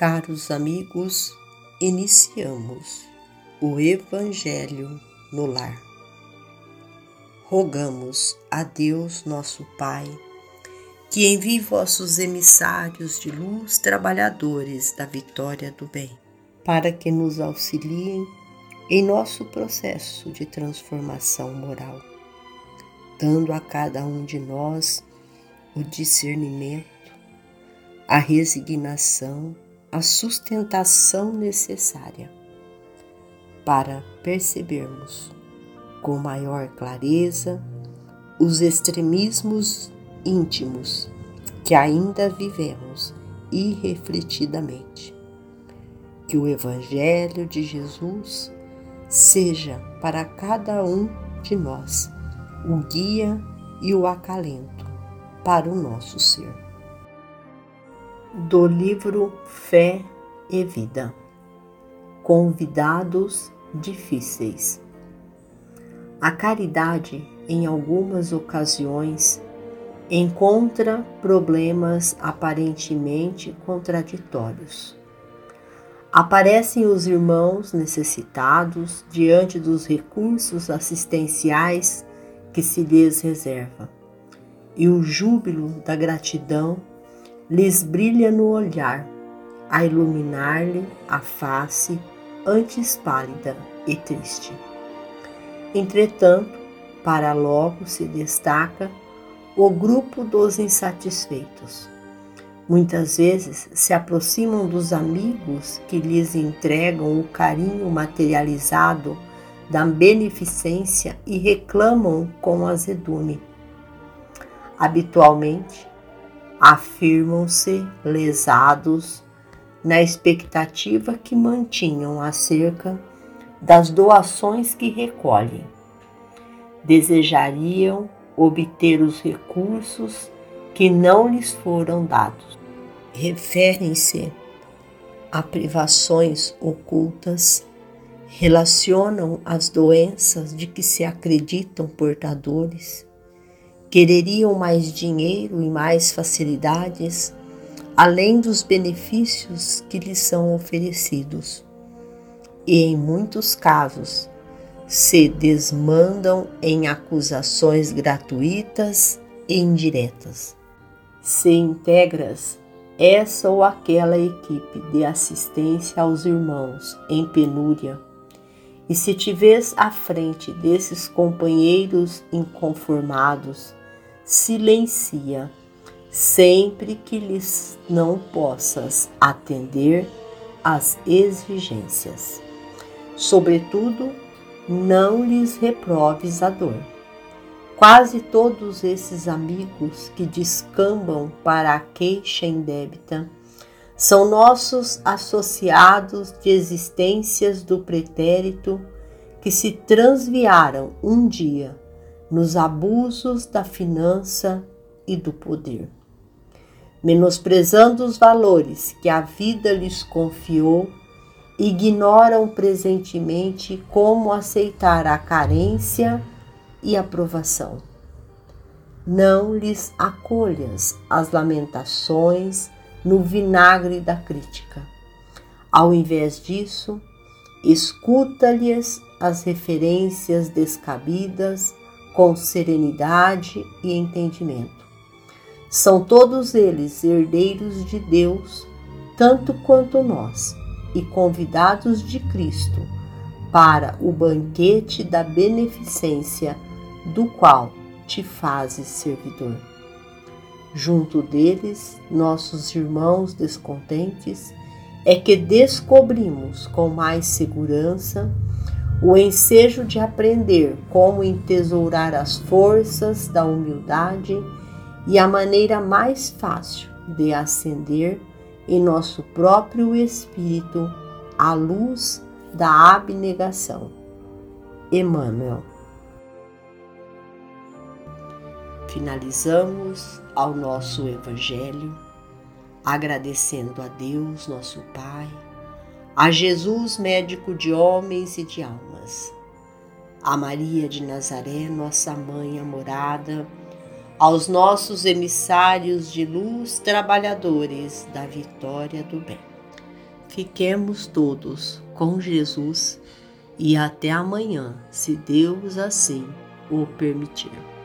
Caros amigos, iniciamos o Evangelho no Lar. Rogamos a Deus, nosso Pai, que envie vossos emissários de luz, trabalhadores da vitória do bem, para que nos auxiliem em nosso processo de transformação moral, dando a cada um de nós o discernimento, a resignação, a sustentação necessária para percebermos com maior clareza os extremismos íntimos que ainda vivemos irrefletidamente. Que o Evangelho de Jesus seja para cada um de nós o guia e o acalento para o nosso ser do livro Fé e Vida. Convidados difíceis. A caridade, em algumas ocasiões, encontra problemas aparentemente contraditórios. Aparecem os irmãos necessitados diante dos recursos assistenciais que se lhes reserva, e o júbilo da gratidão lhes brilha no olhar, a iluminar-lhe a face antes pálida e triste. Entretanto, para logo se destaca o grupo dos insatisfeitos. Muitas vezes se aproximam dos amigos que lhes entregam o carinho materializado da beneficência e reclamam com azedume. Habitualmente, afirmam-se lesados na expectativa que mantinham acerca das doações que recolhem. Desejariam obter os recursos que não lhes foram dados. Referem-se a privações ocultas, relacionam as doenças de que se acreditam portadores Quereriam mais dinheiro e mais facilidades, além dos benefícios que lhes são oferecidos. E em muitos casos, se desmandam em acusações gratuitas e indiretas. Se integras essa ou aquela equipe de assistência aos irmãos em penúria, e se te vês à frente desses companheiros inconformados, silencia, sempre que lhes não possas atender às exigências. Sobretudo, não lhes reproves a dor. Quase todos esses amigos que descambam para a queixa indébita são nossos associados de existências do pretérito que se transviaram um dia nos abusos da finança e do poder. Menosprezando os valores que a vida lhes confiou, ignoram presentemente como aceitar a carência e a provação. Não lhes acolhas as lamentações no vinagre da crítica. Ao invés disso, escuta-lhes as referências descabidas com serenidade e entendimento. São todos eles herdeiros de Deus, tanto quanto nós, e convidados de Cristo para o banquete da beneficência do qual te fazes servidor. Junto deles, nossos irmãos descontentes, é que descobrimos com mais segurança o ensejo de aprender como entesourar as forças da humildade e a maneira mais fácil de acender em nosso próprio espírito a luz da abnegação. Emmanuel. Finalizamos ao nosso Evangelho agradecendo a Deus, nosso Pai a Jesus, médico de homens e de almas, a Maria de Nazaré, nossa mãe amorada, aos nossos emissários de luz, trabalhadores da vitória do bem. fiquemos todos com Jesus e até amanhã, se Deus assim o permitir.